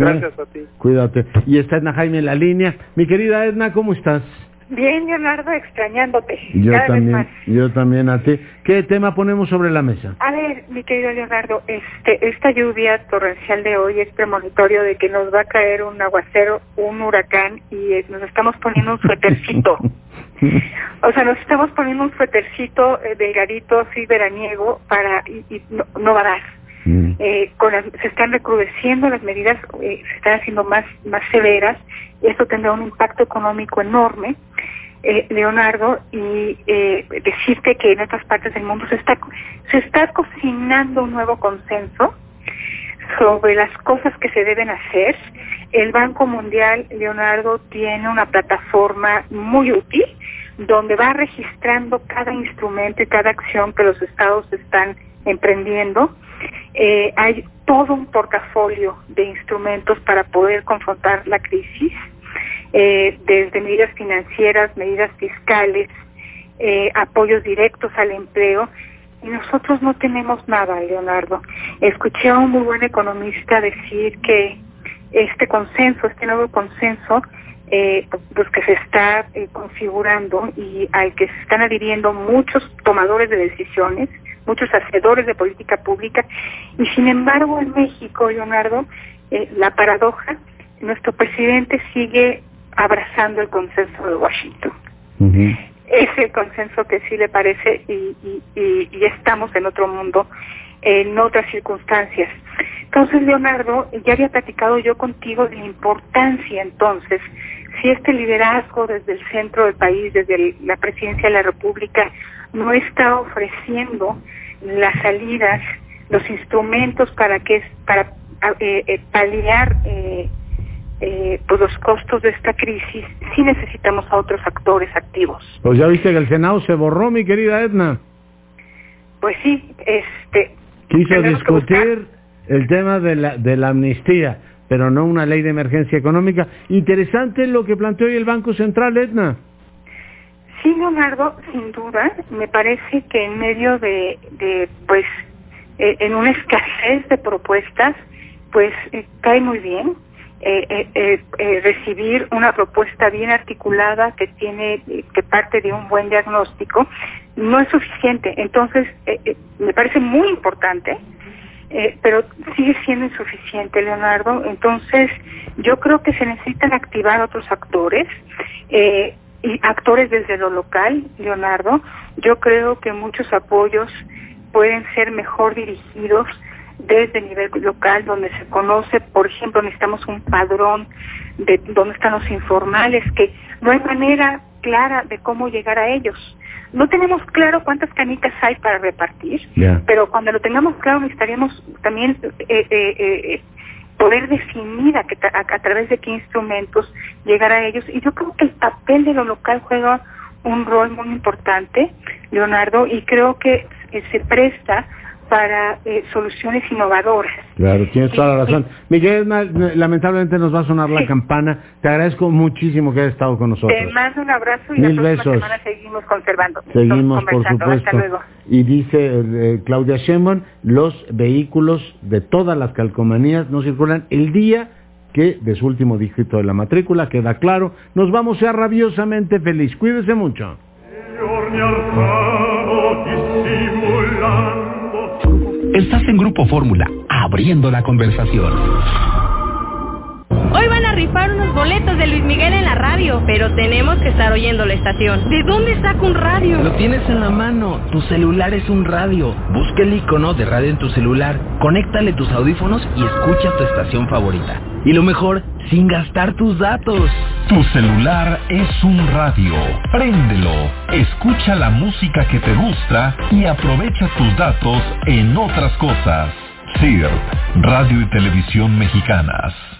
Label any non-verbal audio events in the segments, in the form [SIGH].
Gracias a ti. Cuídate. Y está Edna Jaime en la línea. Mi querida Edna, ¿cómo estás? Bien, Leonardo, extrañándote. Yo cada vez también, más. yo también a ti. ¿Qué tema ponemos sobre la mesa? A ver, mi querido Leonardo, este, esta lluvia torrencial de hoy es premonitorio de que nos va a caer un aguacero, un huracán y eh, nos estamos poniendo un suétercito. [LAUGHS] o sea, nos estamos poniendo un suétercito eh, delgadito, así veraniego, para y, y no, no va a dar. Eh, se están recrudeciendo las medidas, eh, se están haciendo más, más severas, esto tendrá un impacto económico enorme, eh, Leonardo, y decirte que en otras partes del mundo se está, se está cocinando un nuevo consenso sobre las cosas que se deben hacer. El Banco Mundial, Leonardo, tiene una plataforma muy útil donde va registrando cada instrumento y cada acción que los estados están emprendiendo. Eh, hay todo un portafolio de instrumentos para poder confrontar la crisis, eh, desde medidas financieras, medidas fiscales, eh, apoyos directos al empleo. Y nosotros no tenemos nada, Leonardo. Escuché a un muy buen economista decir que este consenso, este nuevo consenso, eh, pues que se está configurando y al que se están adhiriendo muchos tomadores de decisiones, muchos hacedores de política pública, y sin embargo en México, Leonardo, eh, la paradoja, nuestro presidente sigue abrazando el consenso de Washington. Ujú. Es el consenso que sí le parece y, y, y- y estamos en otro mundo, en otras circunstancias. Entonces, Leonardo, ya había platicado yo contigo de la importancia entonces, si este liderazgo desde el centro del país, desde el- la presidencia de la República, no está ofreciendo las salidas, los instrumentos para que para eh, eh, paliar eh, eh, pues los costos de esta crisis, sí necesitamos a otros actores activos. Pues ya viste que el Senado se borró, mi querida Edna. Pues sí, este Quiso discutir el tema de la, de la amnistía, pero no una ley de emergencia económica. Interesante lo que planteó hoy el Banco Central, Edna. Sí, Leonardo, sin duda, me parece que en medio de, pues, eh, en una escasez de propuestas, pues eh, cae muy bien eh, eh, recibir una propuesta bien articulada que tiene, que parte de un buen diagnóstico, no es suficiente. Entonces, me parece muy importante, pero sigue siendo insuficiente, Leonardo. Entonces, yo creo que se necesitan activar otros actores. Y actores desde lo local, Leonardo, yo creo que muchos apoyos pueden ser mejor dirigidos desde el nivel local, donde se conoce, por ejemplo, necesitamos un padrón de dónde están los informales, que no hay manera clara de cómo llegar a ellos. No tenemos claro cuántas canicas hay para repartir, pero cuando lo tengamos claro necesitaríamos también eh, eh, eh, poder definir a, que a, a través de qué instrumentos llegar a ellos. Y yo creo que el papel de lo local juega un rol muy importante, Leonardo, y creo que eh, se presta para eh, soluciones innovadoras. Claro, tienes toda la razón. Miguel, lamentablemente nos va a sonar la campana. Te agradezco muchísimo que hayas estado con nosotros. Te mando un abrazo y Mil la próxima besos. semana seguimos conservando. Seguimos, por supuesto. Hasta luego. Y dice eh, Claudia Sheinbaum, los vehículos de todas las calcomanías no circulan el día que de su último dígito de la matrícula, queda claro. Nos vamos a ser rabiosamente feliz. Cuídese mucho. Estás en Grupo Fórmula, abriendo la conversación. Hoy van a rifar unos boletos de Luis Miguel en la radio, pero tenemos que estar oyendo la estación. ¿De dónde saco un radio? Lo tienes en la mano. Tu celular es un radio. Busca el icono de radio en tu celular. Conéctale tus audífonos y escucha tu estación favorita. Y lo mejor, sin gastar tus datos. Tu celular es un radio. Préndelo, escucha la música que te gusta y aprovecha tus datos en otras cosas. CIRT, Radio y Televisión Mexicanas.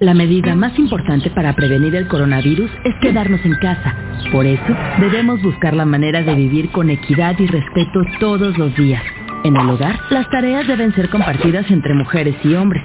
La medida más importante para prevenir el coronavirus es quedarnos en casa. Por eso, debemos buscar la manera de vivir con equidad y respeto todos los días. En el hogar, las tareas deben ser compartidas entre mujeres y hombres.